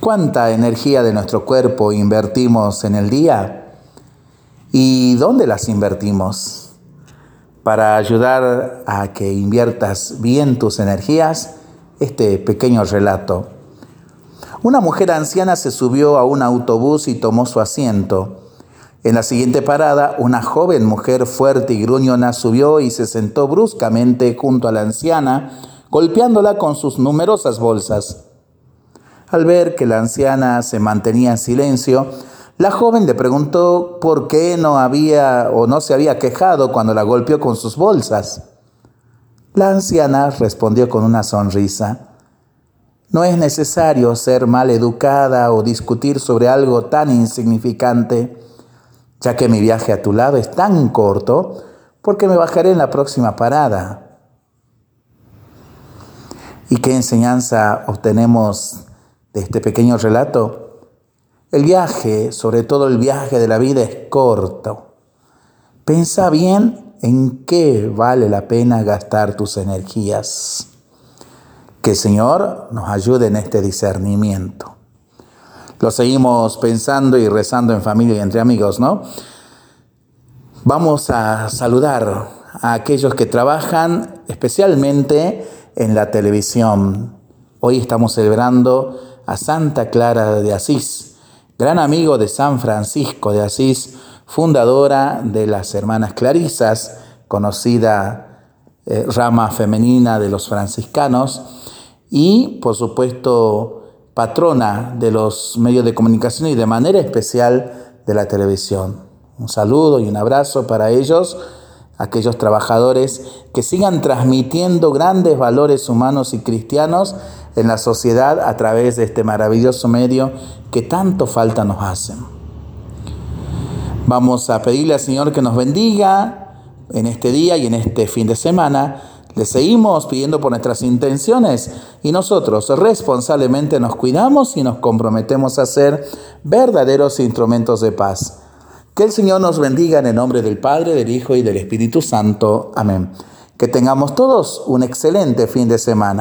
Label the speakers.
Speaker 1: ¿Cuánta energía de nuestro cuerpo invertimos en el día? ¿Y dónde las invertimos? Para ayudar a que inviertas bien tus energías, este pequeño relato. Una mujer anciana se subió a un autobús y tomó su asiento. En la siguiente parada, una joven mujer fuerte y gruñona subió y se sentó bruscamente junto a la anciana, golpeándola con sus numerosas bolsas. Al ver que la anciana se mantenía en silencio, la joven le preguntó por qué no había o no se había quejado cuando la golpeó con sus bolsas. La anciana respondió con una sonrisa. No es necesario ser mal educada o discutir sobre algo tan insignificante, ya que mi viaje a tu lado es tan corto porque me bajaré en la próxima parada. ¿Y qué enseñanza obtenemos de este pequeño relato? El viaje, sobre todo el viaje de la vida, es corto. Pensa bien en qué vale la pena gastar tus energías. Que el Señor nos ayude en este discernimiento. Lo seguimos pensando y rezando en familia y entre amigos, ¿no? Vamos a saludar a aquellos que trabajan especialmente en la televisión. Hoy estamos celebrando a Santa Clara de Asís, gran amigo de San Francisco de Asís, fundadora de las Hermanas Clarisas, conocida eh, rama femenina de los franciscanos, y por supuesto patrona de los medios de comunicación y de manera especial de la televisión. Un saludo y un abrazo para ellos, aquellos trabajadores que sigan transmitiendo grandes valores humanos y cristianos en la sociedad a través de este maravilloso medio que tanto falta nos hacen. Vamos a pedirle al Señor que nos bendiga en este día y en este fin de semana. Le seguimos pidiendo por nuestras intenciones y nosotros responsablemente nos cuidamos y nos comprometemos a ser verdaderos instrumentos de paz. Que el Señor nos bendiga en el nombre del Padre, del Hijo y del Espíritu Santo. Amén. Que tengamos todos un excelente fin de semana.